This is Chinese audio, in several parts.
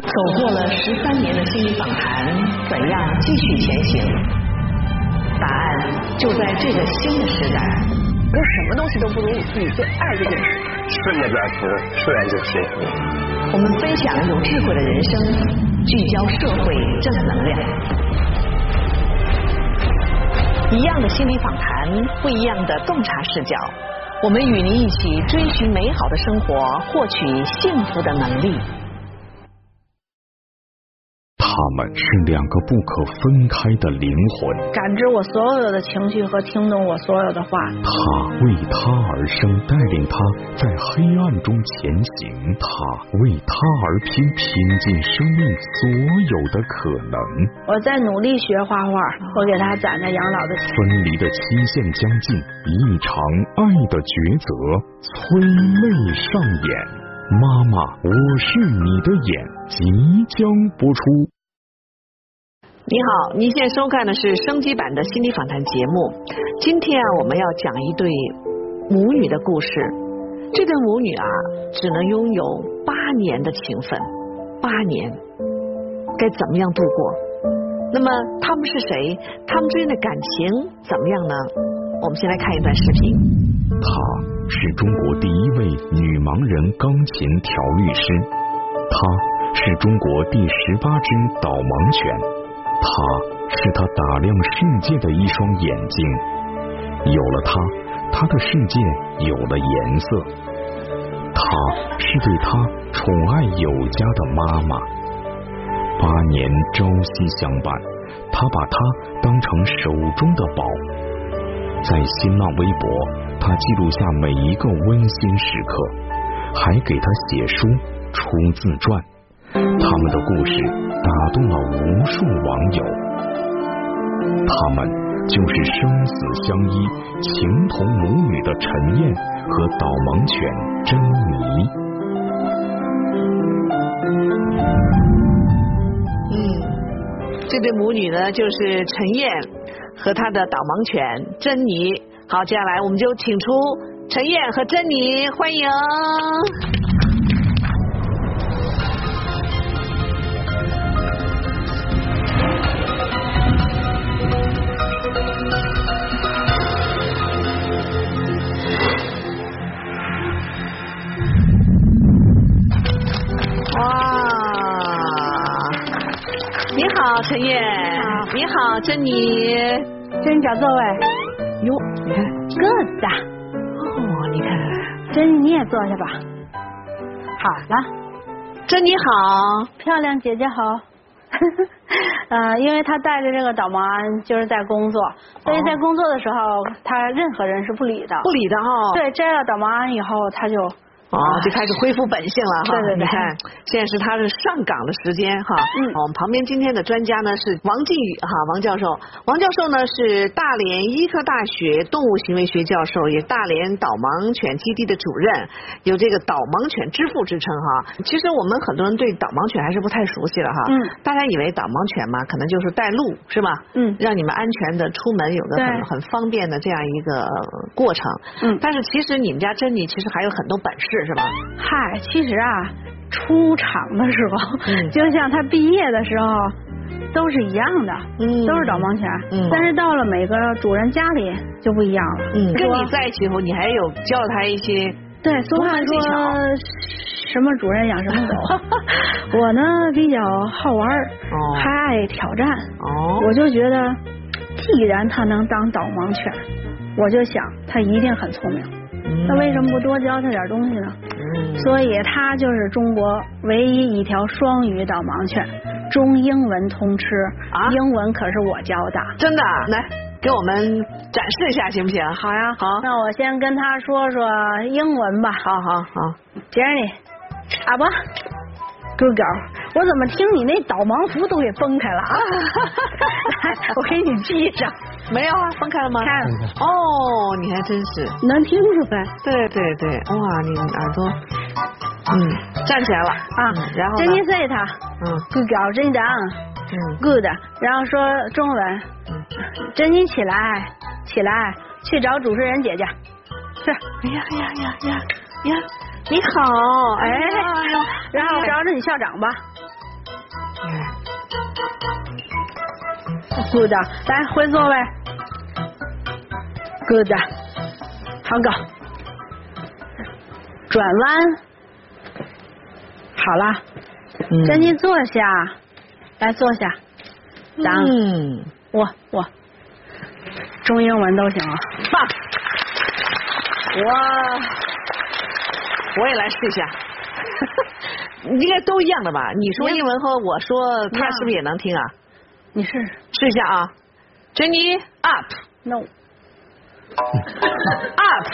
走过了十三年的心理访谈，怎样继续前行？答案就在这个新的时代。有什么东西都不如你自己最爱的人。顺着转词，说然就行。我们分享有智慧的人生，聚焦社会正能量。一样的心理访谈，不一样的洞察视角。我们与您一起追寻美好的生活，获取幸福的能力。他们是两个不可分开的灵魂。感知我所有的情绪和听懂我所有的话。他为他而生，带领他在黑暗中前行。他为他而拼，拼尽生命所有的可能。我在努力学画画，我给他攒着养老的钱。分离的期限将近，一场爱的抉择催泪上演。妈妈，我是你的眼，即将播出。你好，您现在收看的是升级版的心理访谈节目。今天啊，我们要讲一对母女的故事。这对母女啊，只能拥有八年的情分，八年该怎么样度过？那么他们是谁？他们之间的感情怎么样呢？我们先来看一段视频。她。是中国第一位女盲人钢琴调律师，她是中国第十八只导盲犬，她是他打量世界的一双眼睛。有了她，他的世界有了颜色。她是对他宠爱有加的妈妈。八年朝夕相伴，他把她当成手中的宝。在新浪微博。他记录下每一个温馨时刻，还给他写书、出自传。他们的故事打动了无数网友。他们就是生死相依、情同母女的陈燕和导盲犬珍妮。嗯，这对母女呢，就是陈燕和她的导盲犬珍妮。好，接下来我们就请出陈燕和珍妮，欢迎。好，陈燕。你好，珍妮。珍妮找座位。哟，你看，good 哦，你看，珍妮你也坐下吧。好了，珍妮好，漂亮姐姐好。呃，因为他带着这个导盲就是在工作，所以在工作的时候，他任何人是不理的。不理的哈。对，摘了导盲以后，他就。哦，就开始恢复本性了哈。对对对。你看，现在是他是上岗的时间哈。嗯。我们旁边今天的专家呢是王靖宇哈，王教授。王教授呢是大连医科大学动物行为学教授，也大连导盲犬基地的主任，有这个导盲犬之父之称哈。其实我们很多人对导盲犬还是不太熟悉了哈。嗯。大家以为导盲犬嘛，可能就是带路是吧？嗯。让你们安全的出门，有个很很方便的这样一个过程。嗯。但是其实你们家珍妮其实还有很多本事。是吧？嗨，其实啊，出厂的时候，就像他毕业的时候，都是一样的，都是导盲犬。但是到了每个主人家里就不一样了。跟你在一起后，你还有教他一些对，俗话说什么主人养什么狗。我呢比较好玩，还爱挑战。哦，我就觉得，既然他能当导盲犬，我就想他一定很聪明。那为什么不多教他点东西呢？所以他就是中国唯一一条双语导盲犬，中英文通吃。啊，英文可是我教的。真的？来，给我们展示一下行不行？好呀，好。那我先跟他说说英文吧。好好好，Jenny，阿伯，Good girl。我怎么听你那导盲服都给崩开了啊？来，我给你系上。没有啊，分开了吗？开了。哦，你还真是能听出来。对对对，哇，你耳朵，嗯，站起来了啊。然后珍妮 say 他，嗯，good girl，真的，嗯，good。然后说中文，珍妮起来，起来，去找主持人姐姐。是。哎呀呀呀呀呀！你好，哎，然后找找你校长吧。Good，来回座位。Good，好狗。转弯。好了，珍妮坐下，来坐下。嗯，我我，中英文都行啊。棒。我我也来试一下。应该都一样的吧？你说英文和我说，他是不是也能听啊？你试试。一下啊，珍妮 up no up，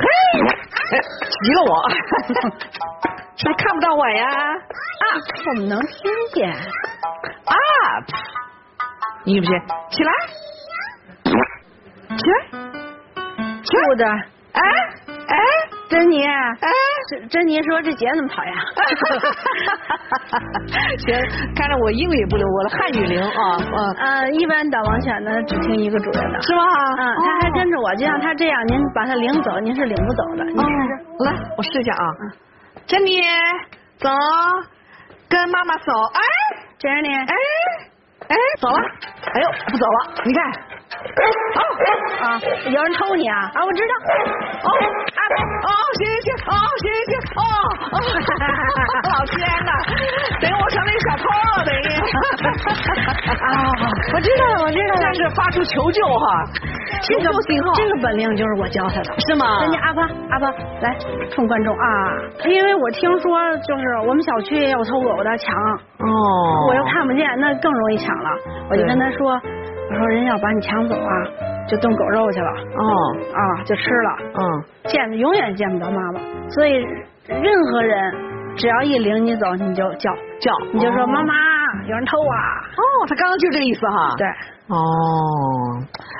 嘿，急了我，是不是看不到我呀？up。我们能听见，up，你信不信？起来，起来，坐着，哎哎，珍妮，哎。珍珍妮说：“这姐怎么讨厌？” 行，看来我英语不溜，我的汉语灵啊，嗯。呃，一般导盲犬呢只听一个主人的，是吗？嗯，他还跟着我，就像他这样，您把他领走，您是领不走的。你试试，来，我试一下啊。珍妮，走，跟妈妈走。哎，珍妮，哎，哎，走了。哎呦，不走了，你看。啊啊！有人偷你啊！啊，我知道。哦啊哦，行行行，哦行行行，哦哦，老天呐，等于我成了一小偷了，等于。啊，我知道了，我知道了，这是发出求救哈，求救信号。这个本领就是我教他的，是吗？人家阿巴阿巴来冲观众啊！因为我听说就是我们小区也有偷狗的抢，哦，我又看不见，那更容易抢了。我就跟他说。我说人要把你抢走啊，就炖狗肉去了。哦啊，就吃了。嗯，见永远见不着妈妈，所以任何人只要一领你走，你就叫叫，你就说妈妈，有人偷啊。哦，他刚刚就这个意思哈。对。哦，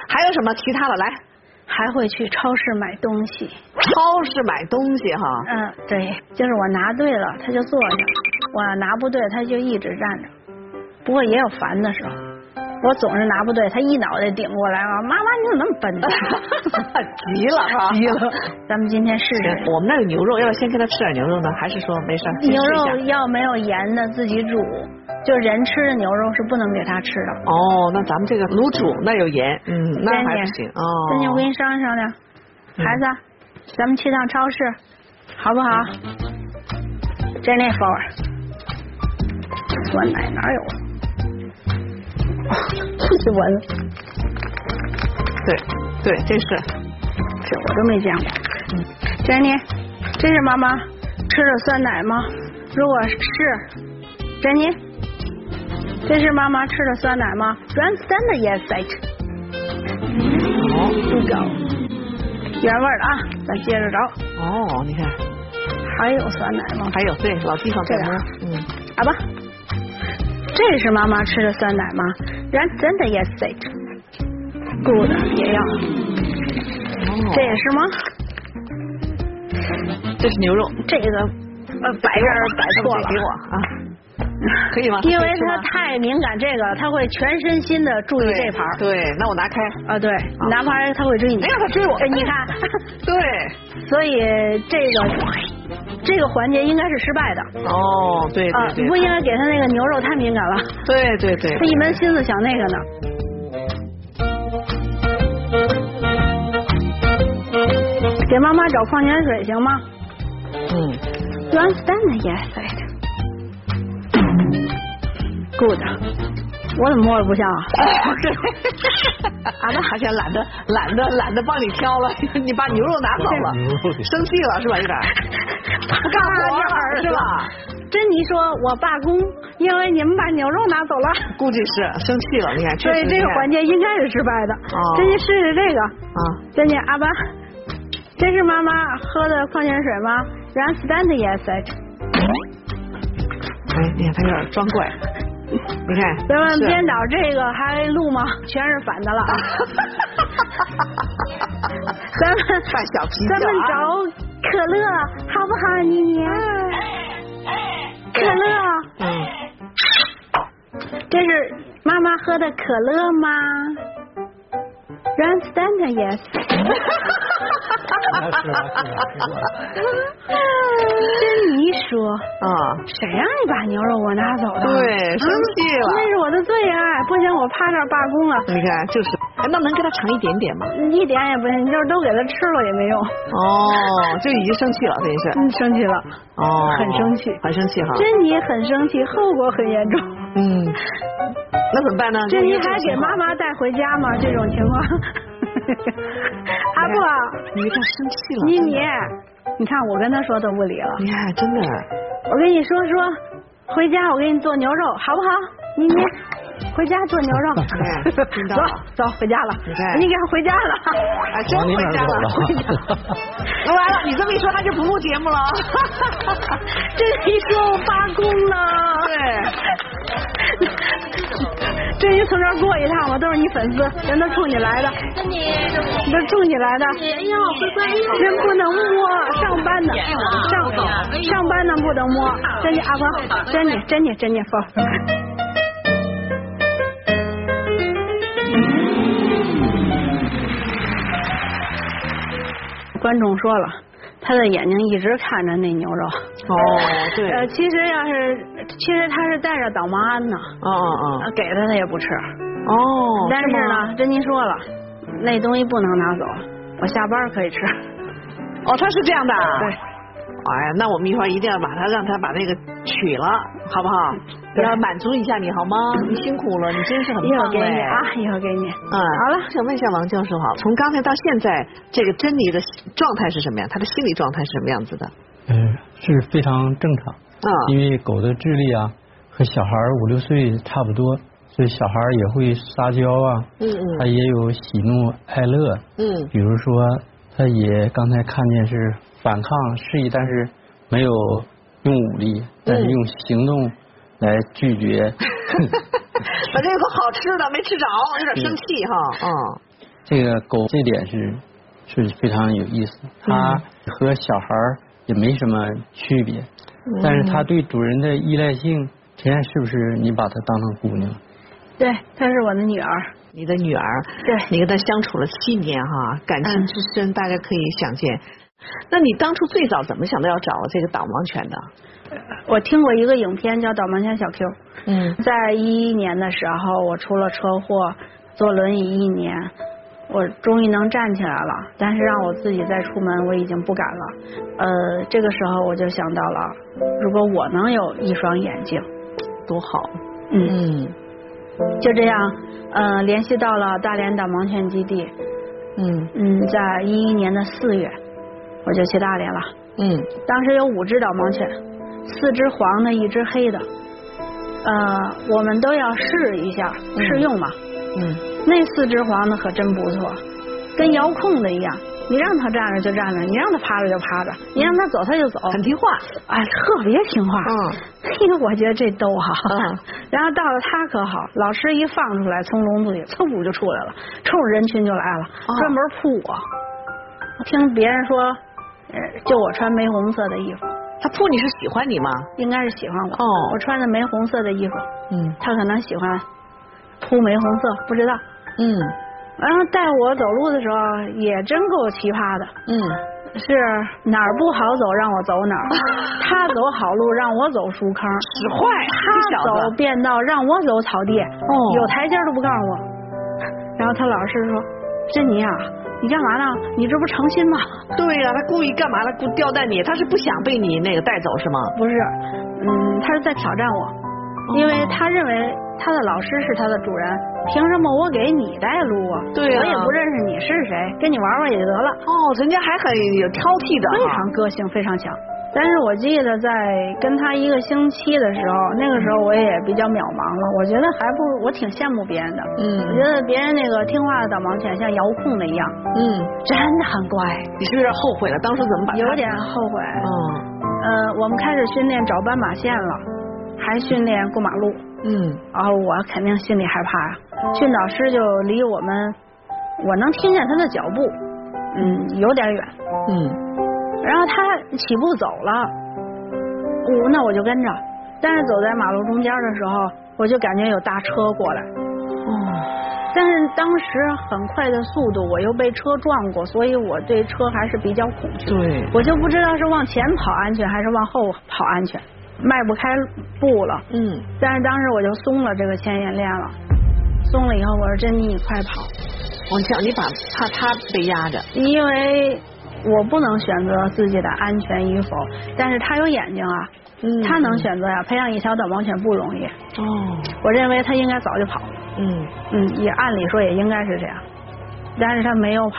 还有什么其他的？来，还会去超市买东西。超市买东西哈。嗯，对，就是我拿对了，他就坐下；我拿不对，他就一直站着。不过也有烦的时候。我总是拿不对，他一脑袋顶过来啊！妈妈，你怎么那么笨呢？急了哈，急了。咱们今天试试。我们那有牛肉，要不先给他吃点牛肉呢？还是说没事？牛肉要没有盐的自己煮，就人吃的牛肉是不能给他吃的。哦，那咱们这个卤煮那有盐，嗯，那还不行。哦。那你我跟你商量商量，孩子，咱们去趟超市，好不好？这那份儿，酸奶哪有？出去闻，对对，这是，这我都没见过。嗯，珍妮，这是妈妈吃的酸奶吗？如果是，珍妮，这是妈妈吃的酸奶吗？Run stand yes right。好，不够，原味的啊，咱接着找。哦，你看，还有酸奶吗？还有，对，老地方这个，嗯，好吧，这是妈妈吃的酸奶吗？然真的 yes it，good 也要，这也是吗？这是牛肉，这个呃摆这儿 摆错了，给我啊，可以吗？因为他太敏感这个，他会全身心的注意这盘。对，那我拿开。啊，对，拿盘他会追你。没有他追我，你看，对，所以这个这个环节应该是失败的。哦，对对对，不应该给他那个牛肉太敏感了。对对对，他一门心思想那个呢。给妈妈找矿泉水行吗？嗯。One stand yes it. Good. 我怎么摸着不像啊？俺们好像懒得懒得懒得帮你挑了，你把牛肉拿走了，生气了是吧？有点不 干活是吧？珍妮说我罢工，因为你们把牛肉拿走了。估计是生气了，你看。所以这个环节应该是失败的。珍妮试试这个。啊。珍妮阿爸，这是妈妈喝的矿泉水吗？让 stand yes。哎，你看他有点装怪。你看，咱们编导这个还录吗？全是反的了啊！咱们犯小脾气咱们找可乐好不好，妮妮？可乐。嗯。这是妈妈喝的可乐吗？Run stand yes。珍妮说啊，谁让你把牛肉我拿走的？对，生气了。那是我的最爱，不行，我趴这儿罢工了。你看，就是，那能给他尝一点点吗？一点也不行，你就是都给他吃了也没用。哦，就已经生气了，等于是。嗯，生气了。哦，很生气，很生气哈。珍妮很生气，后果很严重。嗯，那怎么办呢？这你还给妈妈带回家吗？这种情况。阿布，你看生气了。妮妮。你看，我跟他说都不理了。你看，真的。我跟你说说，回家我给你做牛肉，好不好？妮妮，回家做牛肉。走走，回家了。你给他回家了。啊，真回家了。那 完了，你这么一说，他就不录节目了。这一说我罢工了。对。这一从这儿过一趟，我都是你粉丝，人都冲你来的，都冲你来的。哎呀，乖乖，人不能摸，上班呢，上上班呢不能摸。真的阿光，珍妮珍妮珍妮放。观众说了。他的眼睛一直看着那牛肉。哦，对。呃，其实要是，其实他是带着导盲鞍呢。哦哦哦。给他他也不吃。哦。但是呢，珍妮说了，那东西不能拿走，我下班可以吃。哦，他是这样的。对。哎呀，那我们一会儿一定要把他让他把那个取了，好不好？要满足一下你好吗？你辛苦了，你真是很棒一会儿给你啊，一会儿给你。嗯，好了，想问一下王教授哈，从刚才到现在，这个珍妮的状态是什么样？她的心理状态是什么样子的？嗯，是非常正常。啊。因为狗的智力啊和小孩五六岁差不多，所以小孩也会撒娇啊。嗯嗯。他也有喜怒哀乐。嗯。比如说，他也刚才看见是。反抗示意，但是没有用武力，但是用行动来拒绝。反正有个好吃的没吃着，有点生气哈。嗯。这个狗这点是是非常有意思，它和小孩也没什么区别，但是它对主人的依赖性，陈燕是不是你把它当成姑娘？对，她是我的女儿。你的女儿。对。你跟她相处了七年哈，感情之深，大家可以想见。那你当初最早怎么想到要找这个导盲犬的？我听过一个影片叫《导盲犬小 Q》。嗯。在一一年的时候，我出了车祸，坐轮椅一年，我终于能站起来了。但是让我自己再出门，我已经不敢了。呃，这个时候我就想到了，如果我能有一双眼睛，多好。嗯。就这样，呃，联系到了大连导盲犬基地。嗯。嗯，在一一年的四月。我就去大连了。嗯，当时有五只导盲犬，四只黄的，一只黑的。呃，我们都要试一下试用嘛。嗯。那四只黄的可真不错，跟遥控的一样，你让它站着就站着，你让它趴着就趴着，你让它走它就走，很听话。哎，特别听话。嗯。嘿，我觉得这都好。嗯。然后到了它可好，老师一放出来，从笼子里嗖就出来了，冲着人群就来了，专门扑我。我听别人说。就我穿玫红色的衣服，他扑你是喜欢你吗？应该是喜欢我。哦，我穿的玫红色的衣服，嗯，他可能喜欢扑玫红色，不知道。嗯，然后带我走路的时候也真够奇葩的。嗯，是哪儿不好走让我走哪儿，他走好路让我走树坑，使坏，他走便道让我走草地，哦，有台阶都不告诉我。然后他老是说：“珍妮啊。”你干嘛呢？你这不成心吗？对呀，他故意干嘛呢？故吊带你，他是不想被你那个带走是吗？不是，嗯，他是在挑战我，因为他认为他的老师是他的主人，凭什么我给你带路啊？对呀，我也不认识你是谁，跟你玩玩也就得了。哦，人家还很有挑剔的，非常个性，非常强。但是我记得在跟他一个星期的时候，那个时候我也比较渺茫了。我觉得还不如我挺羡慕别人的。嗯。我觉得别人那个听话的导盲犬像遥控的一样。嗯。真的很乖。你是不是有点后悔了？当时怎么把？有点后悔。嗯。呃，我们开始训练找斑马线了，还训练过马路。嗯。然后我肯定心里害怕呀。训导师就离我们，我能听见他的脚步，嗯，有点远。嗯。然后他起步走了，我那我就跟着，但是走在马路中间的时候，我就感觉有大车过来，哦，但是当时很快的速度，我又被车撞过，所以我对车还是比较恐惧。对，我就不知道是往前跑安全还是往后跑安全，迈不开步了。嗯。但是当时我就松了这个牵引链了，松了以后，我说珍妮，你快跑！我叫你把怕他被压着，因为我不能选择自己的安全与否，但是他有眼睛啊，他能选择呀。培养一条导盲犬不容易。哦。我认为他应该早就跑了。嗯嗯，也按理说也应该是这样，但是他没有跑，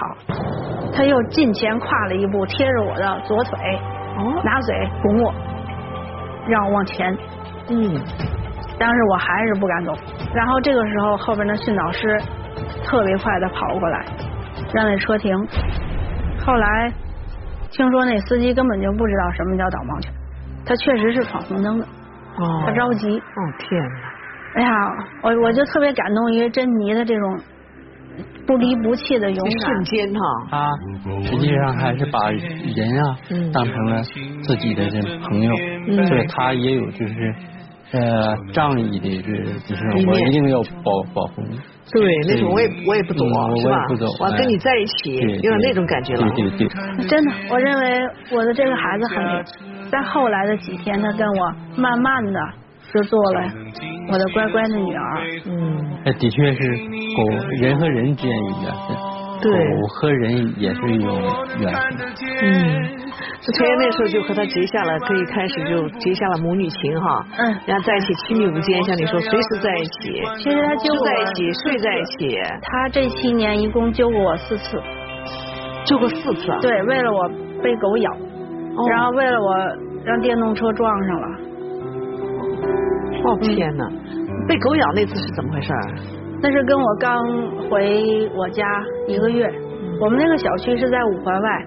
他又近前跨了一步，贴着我的左腿，哦拿嘴拱我，让我往前。嗯，当时我还是不敢走。然后这个时候后边的训导师特别快的跑过来，让那车停。后来听说那司机根本就不知道什么叫导盲犬，他确实是闯红灯的，他着急。哦天哪！哎呀，我我就特别感动于珍妮的这种不离不弃的勇敢。瞬间哈，啊实际上还是把人啊当成了自己的这朋友，所以他也有就是呃仗义的这就是我一定要保保护你。对，那种我也我也不懂，是吧？我要跟你在一起，有点那种感觉了。对对对。真的，我认为我的这个孩子很，在后来的几天，他跟我慢慢的。就做了我的乖乖的女儿，嗯，那的确是狗人和人之间应该是，对，狗和人也是一种缘分，嗯，这陈爷那时候就和他结下了，可以开始就结下了母女情哈，嗯，然后在一起亲密无间，像你说随时在一起，其实他揪在一起，睡在一起，他这七年一共揪过我四次，揪过四次啊，对，为了我被狗咬，然后为了我让电动车撞上了。哦天哪！被狗咬那次是怎么回事？那是跟我刚回我家一个月，我们那个小区是在五环外，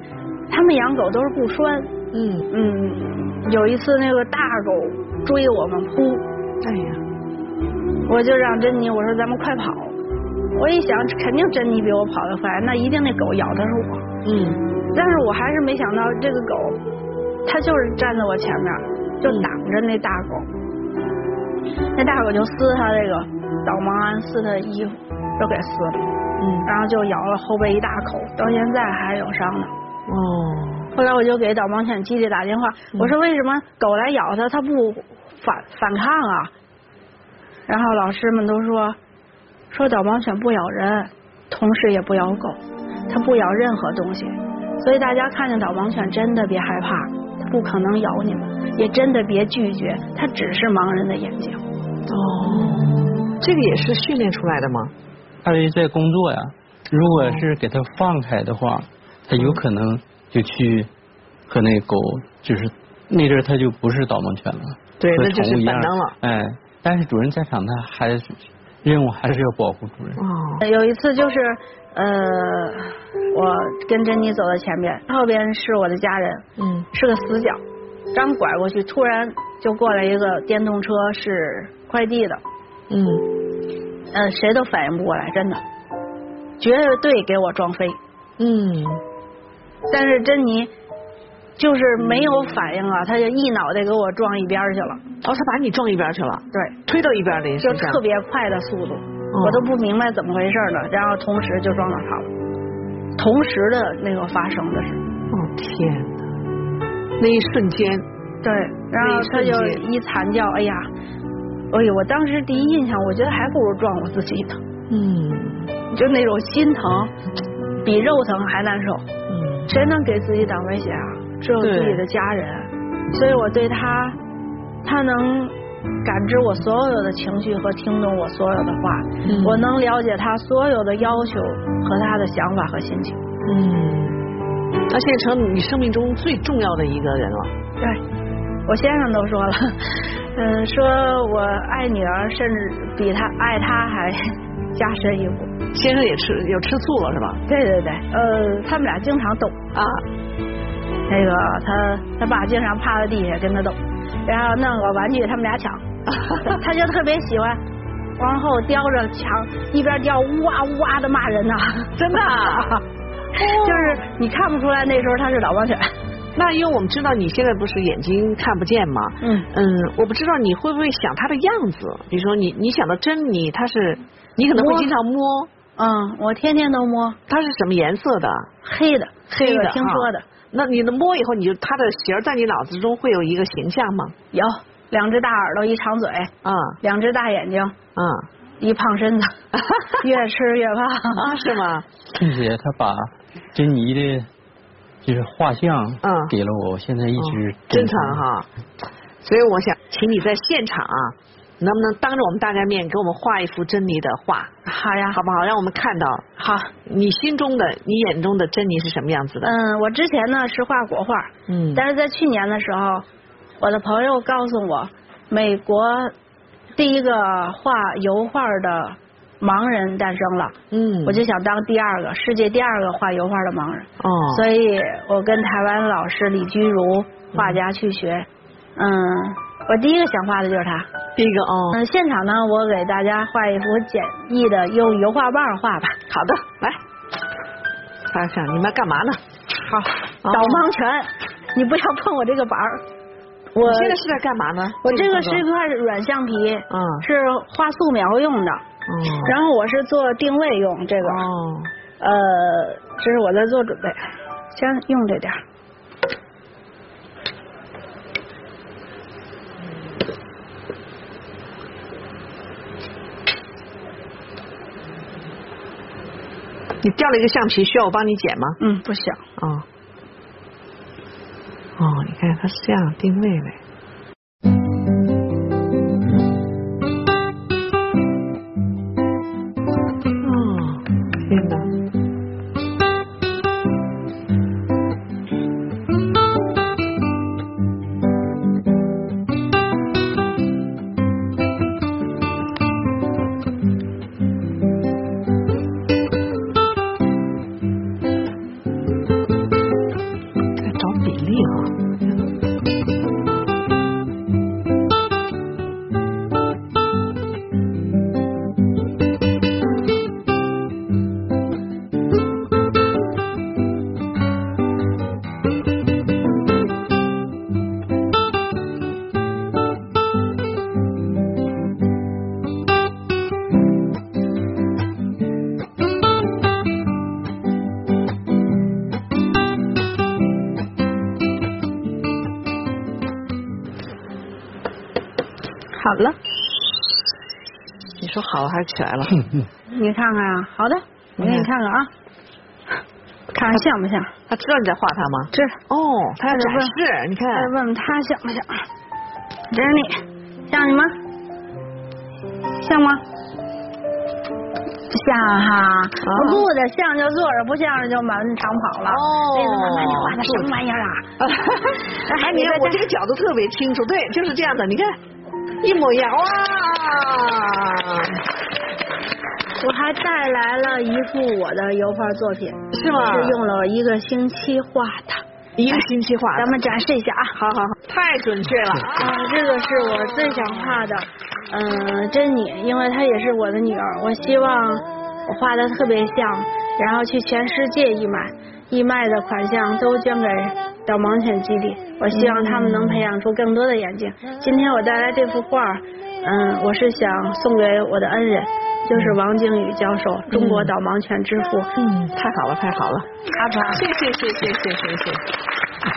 他们养狗都是不拴。嗯嗯，有一次那个大狗追我们扑，哎呀，我就让珍妮我说咱们快跑。我一想肯定珍妮比我跑得快，那一定那狗咬的是我。嗯，但是我还是没想到这个狗，它就是站在我前面，就挡着那大狗。那大狗就撕他这个导盲鞍，撕的衣服，都给撕了。嗯，然后就咬了后背一大口，到现在还有伤呢。哦。后来我就给导盲犬基地打电话，我说为什么狗来咬它，它不反反抗啊？然后老师们都说，说导盲犬不咬人，同时也不咬狗，它不咬任何东西。所以大家看见导盲犬真的别害怕，它不可能咬你们，也真的别拒绝，它只是盲人的眼睛。哦，这个也是训练出来的吗？他在工作呀，如果是给他放开的话，他有可能就去和那狗，就是那阵他就不是导盲犬了，对，那就是本能了。哎，但是主人在场，他还是任务还是要保护主人。哦，有一次就是呃，我跟珍妮走在前面，后边是我的家人，嗯，是个死角，刚拐过去，突然就过来一个电动车，是。快递的，嗯，呃，谁都反应不过来，真的，绝对给我撞飞，嗯，但是珍妮就是没有反应啊，他就一脑袋给我撞一边去了，哦，他把你撞一边去了，对，推到一边的，就特别快的速度，我都不明白怎么回事呢，然后同时就撞到他了，同时的那个发生的是，哦天哪，那一瞬间，对，然后他就一惨叫，哎呀。哎呦，我当时第一印象，我觉得还不如撞我自己呢。嗯，就那种心疼，比肉疼还难受。嗯，谁能给自己挡危险啊？只有自己的家人。所以我对他，他能感知我所有的情绪和听懂我所有的话，我能了解他所有的要求和他的想法和心情。嗯，他现在成你生命中最重要的一个人了。对，我先生都说了。嗯，说我爱女儿，甚至比他爱他还加深一步。先生也吃，有吃醋了是吧？对对对，呃，他们俩经常斗啊。那个他他爸经常趴在地下跟他斗，然后弄个玩具他们俩抢，他就特别喜欢往后叼着抢，一边叼呜哇呜哇的骂人呐，真的，就是你看不出来那时候他是导盲犬。那因为我们知道你现在不是眼睛看不见吗？嗯嗯，我不知道你会不会想他的样子，比如说你你想到珍妮，他是你可能会经常摸，嗯，我天天都摸。它是什么颜色的？黑的，黑的。听说的。那你的摸以后，你就它的形在你脑子中会有一个形象吗？有，两只大耳朵，一长嘴，嗯，两只大眼睛，嗯，一胖身子，越吃越胖啊？是吗？并且他把珍妮的，就是画像，嗯，给了我，现在一直珍藏哈。所以我想请你在现场啊，能不能当着我们大家面给我们画一幅珍妮的画？好呀，好不好？让我们看到。好，你心中的、你眼中的珍妮是什么样子的？嗯，我之前呢是画国画，嗯，但是在去年的时候，我的朋友告诉我，美国第一个画油画的盲人诞生了，嗯，我就想当第二个世界第二个画油画的盲人，哦，所以我跟台湾老师李居如画家去学。嗯，我第一个想画的就是他，第一个哦。嗯，现场呢，我给大家画一幅简易的，用油画棒画吧。好的，来，大家看，你们要干嘛呢？好，导盲犬，你不要碰我这个板儿。我现在是在干嘛呢？我这个是一块软橡皮，嗯，是画素描用的。嗯。然后我是做定位用这个。哦。呃，这是我在做准备，先用这点。你掉了一个橡皮，需要我帮你捡吗？嗯，不需要。哦，哦，你看它是这样定位的。了，你说好了还是起来了？你看看啊，好的，我给你看看啊，看看像不像？他知道你在画他吗？知哦，他要展示，你看。再问问他像不像？这是你，像你吗？像吗？像哈，不的像就坐着，不像就满场跑了。哦，妈妈，你画的什么玩意儿啊？哎，你看 我这个角度特别清楚，对，就是这样的，你看。一模一样哇！我还带来了一幅我的油画作品，是吗？是用了一个星期画的，一个星期画，咱们展示一下啊！好好好，太准确了啊！这个是我最想画的，嗯，珍妮，因为她也是我的女儿，我希望我画的特别像，然后去全世界义卖，义卖的款项都捐给。导盲犬基地，我希望他们能培养出更多的眼睛。今天我带来这幅画，嗯，我是想送给我的恩人，就是王靖宇教授，中国导盲犬之父。嗯，太好了，太好了，阿爸，谢谢谢谢谢谢谢，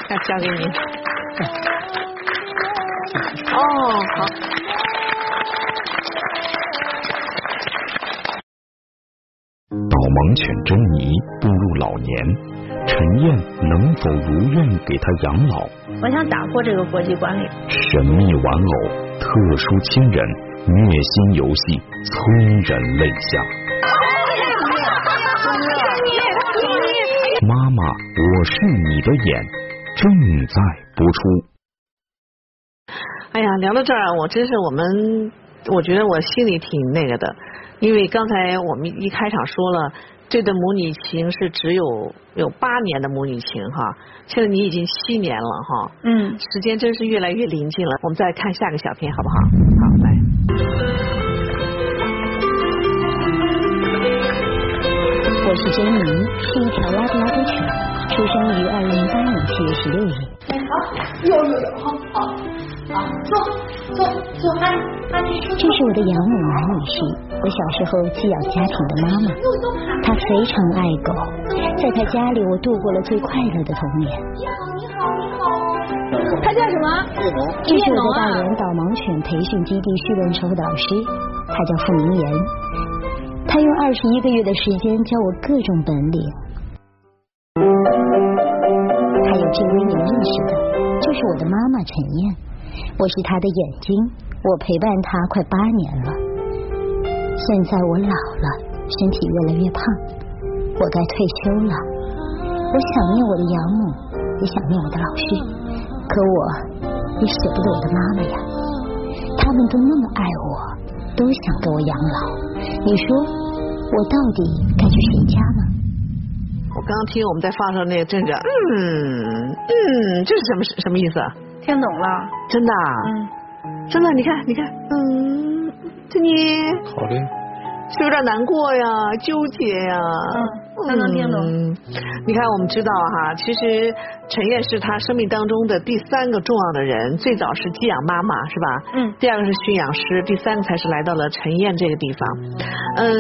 那交给你。哦，好。导盲犬珍妮步入老年。陈燕能否如愿给他养老？我想打破这个国际惯例。神秘玩偶，特殊亲人，虐心游戏，催人泪下。妈妈，我是你的眼，正在播出。哎呀，聊到这儿，我真是我们，我觉得我心里挺那个的，因为刚才我们一开场说了。这对母女情是只有有八年的母女情哈，现在你已经七年了哈，嗯，时间真是越来越临近了。我们再看下个小片好不好？好，来。我是珍妮，是一条拉布拉多犬，出生于二零零八年七月十六日。哎，好，有有有，好坐坐坐，安安这是我的养母南女士，我小时候寄养家庭的妈妈，她非常爱狗，在她家里我度过了最快乐的童年。你好，你好，你好。他叫什么？这是我的大连导盲犬培训基地训练手导师，他叫付明言，他用二十一个月的时间教我各种本领。还有这位您认识的，就是我的妈妈陈燕。我是他的眼睛，我陪伴他快八年了。现在我老了，身体越来越胖，我该退休了。我想念我的养母，也想念我的老师，可我也舍不得我的妈妈呀。他们都那么爱我，都想给我养老。你说我到底该去谁家呢？我刚刚听我们在放上那个阵阵，嗯嗯，这是什么什么意思啊？听懂了，真的，嗯，真的，你看，你看，嗯，这你好嘞，是有点难过呀，纠结呀，嗯，他能听懂。你看，我们知道哈，其实陈燕是他生命当中的第三个重要的人，最早是寄养妈妈，是吧？嗯。第二个是驯养师，第三个才是来到了陈燕这个地方。嗯，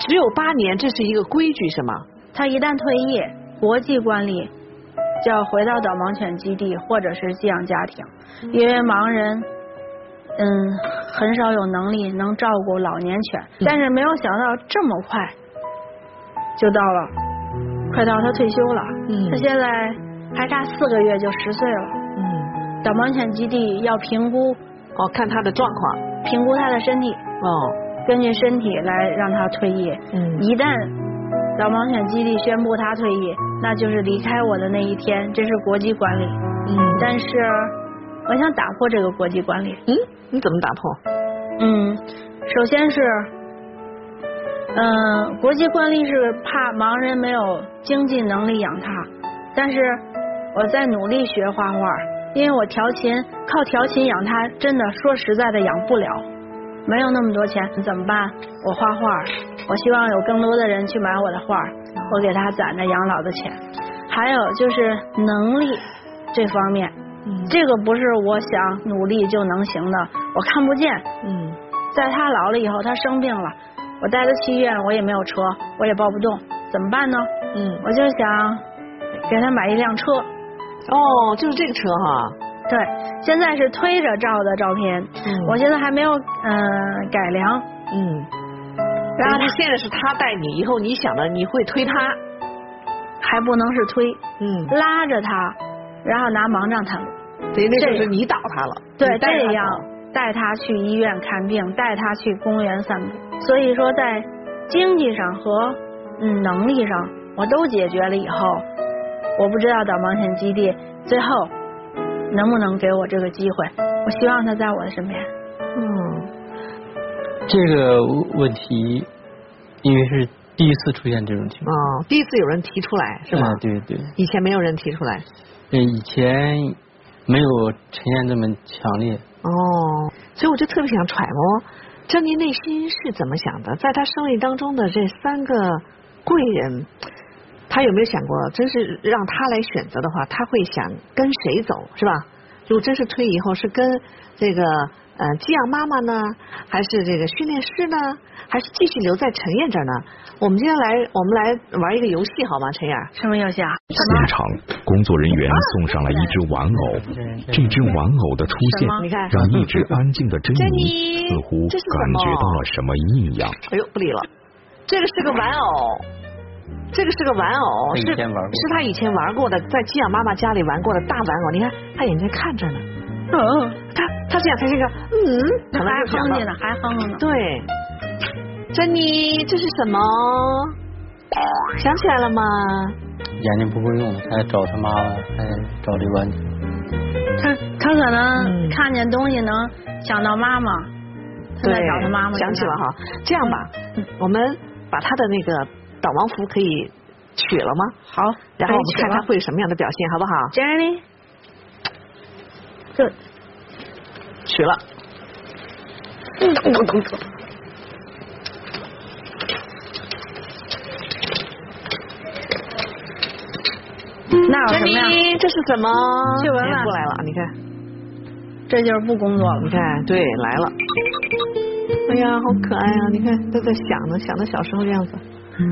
只有八年，这是一个规矩，是吗？他一旦退役，国际惯例。就要回到导盲犬基地或者是寄养家庭，因为盲人嗯很少有能力能照顾老年犬，但是没有想到这么快就到了，快到他退休了，他现在还差四个月就十岁了，嗯，导盲犬基地要评估哦看他的状况，评估他的身体哦，根据身体来让他退役，嗯，一旦。导盲犬基地宣布他退役，那就是离开我的那一天，这是国际惯例。嗯，但是我想打破这个国际惯例。嗯，你怎么打破？嗯，首先是，嗯，国际惯例是怕盲人没有经济能力养它，但是我在努力学画画，因为我调琴，靠调琴养它，真的说实在的养不了。没有那么多钱怎么办？我画画，我希望有更多的人去买我的画，我给他攒着养老的钱。还有就是能力这方面，这个不是我想努力就能行的，我看不见。嗯，在他老了以后，他生病了，我带他去医院，我也没有车，我也抱不动，怎么办呢？嗯，我就想给他买一辆车。哦，就是这个车哈。对，现在是推着照的照片，我现在还没有嗯改良，嗯，然后他现在是他带你，以后你想的你会推他，还不能是推，嗯，拉着他，然后拿盲杖探路，所以那就是你导他了，对，这样带他去医院看病，带他去公园散步，所以说在经济上和嗯能力上我都解决了以后，我不知道导盲犬基地最后。能不能给我这个机会？我希望他在我的身边。嗯，这个问题，因为是第一次出现这种情况。哦，第一次有人提出来是吗？对对。以前没有人提出来。嗯，以前没有呈现这么强烈。哦，所以我就特别想揣摩，珍妮内心是怎么想的？在他生命当中的这三个贵人。他有没有想过，真是让他来选择的话，他会想跟谁走，是吧？如果真是退役以后，是跟这个呃寄养妈妈呢，还是这个训练师呢，还是继续留在陈燕这儿呢？我们今天来，我们来玩一个游戏，好吗？陈燕，什么游戏啊？现场工作人员送上了一只玩偶，这只玩偶的出现，让一直安静的珍妮似乎感觉到了什么异样。哎呦，不理了，这个是个玩偶。这个是个玩偶，是是他以前玩过的，在寄养妈妈家里玩过的大玩偶。你看，他眼睛看着呢。嗯，他他这样，他这个，嗯，还哼着呢，还哼着呢。对，珍妮，这是什么？想起来了吗？眼睛不会用，还找他妈妈，还找这玩具。他他可能看见东西能想到妈妈，对，找他妈妈。想起了哈，这样吧，我们把他的那个。导盲服可以取了吗？好，然后我们看他会有什么样的表现，好不好？Jenny，这取了。那有什么呀？这是什么？去闻闻。过来了，你看。这就是不工作了。你看，对，来了。哎呀，好可爱啊！你看，都在想呢，想他小时候的样子。在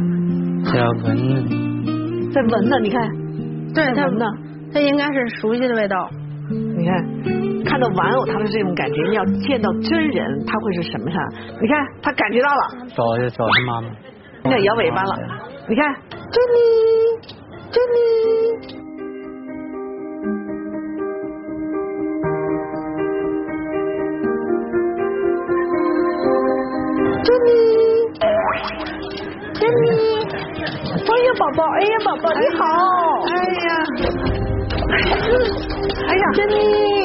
闻呢。在闻呢，你看。对，他闻呢。他应该是熟悉的味道。你看，看到玩偶，他的这种感觉，你要见到真人，他会是什么样？你看，他感觉到了。找一找他妈妈。在摇尾巴了。你看，珍妮，珍妮。珍妮，珍妮，哎呀，宝宝，哎呀，宝宝，你好，哎呀，哎呀，珍妮。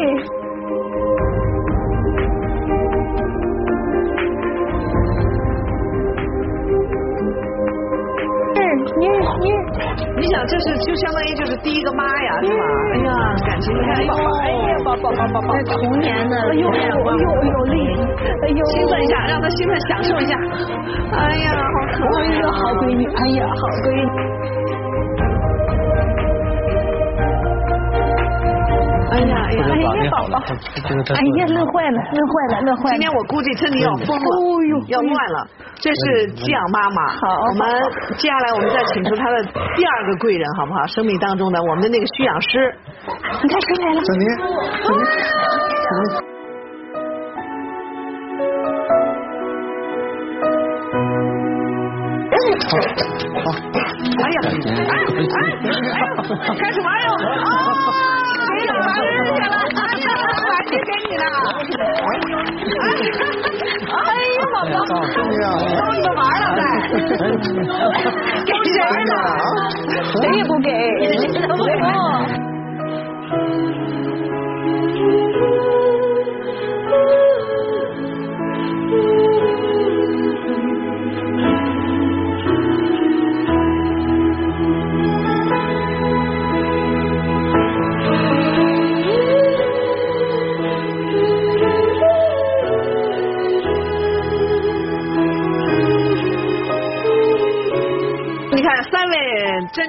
想这是就相当于就是第一个妈呀是吧？哎呀，感情你看宝宝，哎呀宝宝宝宝宝，童年的哎呦哎呦哎呦力，哎呦兴奋一下，让他兴奋享受一下。哎呀好可爱呀，好闺女，哎呀好闺女。哎呀哎呀，哎呀宝宝，哎呀乐坏了乐坏了乐坏了。今天我估计真的要疯了，要乱了。这是寄养妈妈，好，我们接下来我们再请出他的第二个贵人，好不好？生命当中的我们的那个需养师，你看谁来了？珍妮，珍妮，好，好，哎呀，哎哎哎，开始玩哟！啊，给你玩儿去了，哎呀，玩具给你了，哎逗你们玩了呗，给谁呢？谁也不给，不给。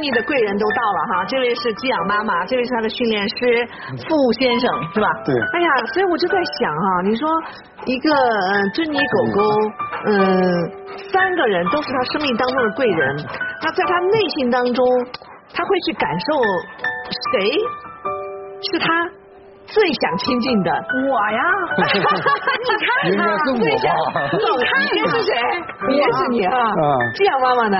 珍妮的贵人都到了哈，这位是寄养妈妈，这位是她的训练师傅先生，是吧？对。哎呀，所以我就在想哈，你说一个嗯珍妮狗狗，嗯三个人都是他生命当中的贵人，那在他内心当中，他会去感受谁是他最想亲近的？我呀，你看他，最想，你看你是谁？也是你啊，这样妈妈呢？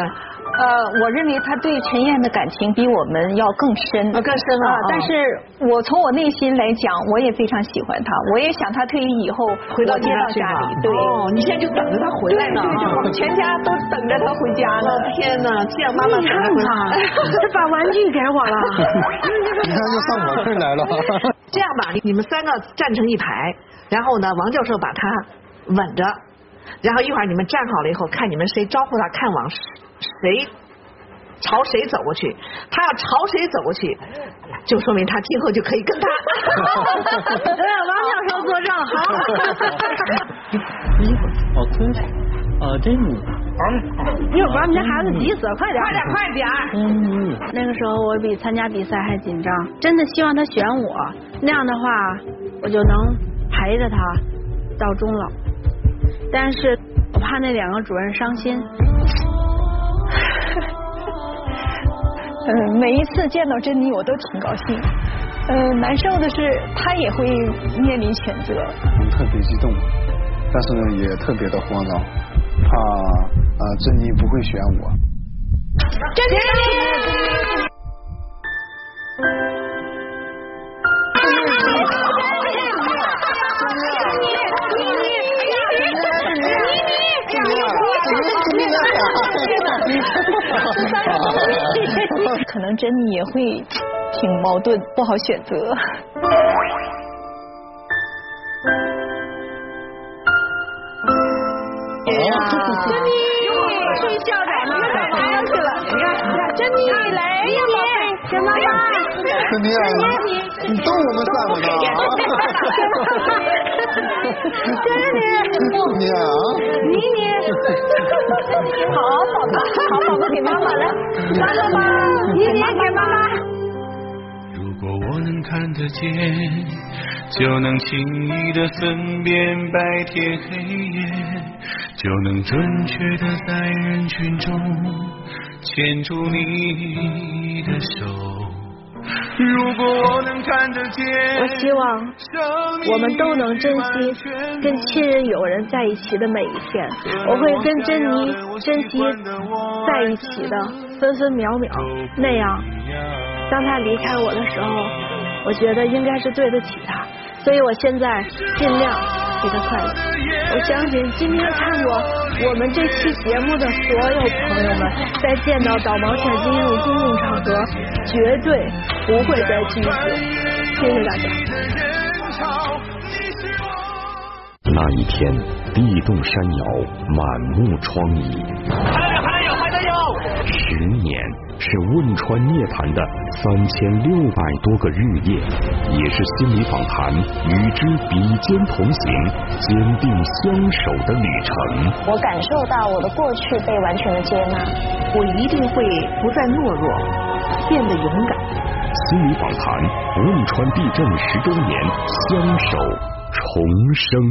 呃，我认为他对陈燕的感情比我们要更深，啊，更深了。但是我从我内心来讲，我也非常喜欢他，我也想他退役以后回到街道家里。对，哦，你现在就等着他回来呢，全家都等着他回家呢。天哪，这样妈妈你看他，他 把玩具给我了。你看，就上我这儿来了。这样吧，你们三个站成一排，然后呢，王教授把他稳着，然后一会儿你们站好了以后，看你们谁招呼他看往。谁朝谁走过去，他要朝谁走过去，就说明他今后就可以跟他。王教授作证，好。哦，真是，哦，真是。一会儿把我们家孩子急死了，快点，快点，快点。嗯。那个时候我比参加比赛还紧张，真的希望他选我，那样的话我就能陪着他到终老。但是我怕那两个主任伤心。嗯，每一次见到珍妮，我都挺高兴。嗯，难受的是，他也会面临选择。特别激动，但是呢，也特别的慌张，怕啊，珍妮不会选我。珍妮。可能珍妮也会挺矛盾，不好选择。珍妮啊，你逗我们三个呢？珍妮，珍妮啊，妮妮，好宝宝，好宝宝，给妈妈来，妈妈吧，妮妮给妈妈。如果我能看得见。就能轻易的分辨白天黑夜，就能准确的在人群中牵住你的手。如果我能看得见，我希望我们都能珍惜跟亲人友人在一起的每一天。我会跟珍妮珍惜在一起的分分秒秒，那样当他离开我的时候，我觉得应该是对得起他。所以我现在尽量给他快乐。我相信今天看过我们这期节目的所有朋友们，在见到导盲犬进入公共场合，绝对不会再拒绝。谢谢大家。那一天，地动山摇，满目疮痍。还有还有还有十年是汶川涅槃的三千六百多个日夜，也是心理访谈与之比肩同行、坚定相守的旅程。我感受到我的过去被完全的接纳，我一定会不再懦弱，变得勇敢。心理访谈：汶川地震十周年，相守重生。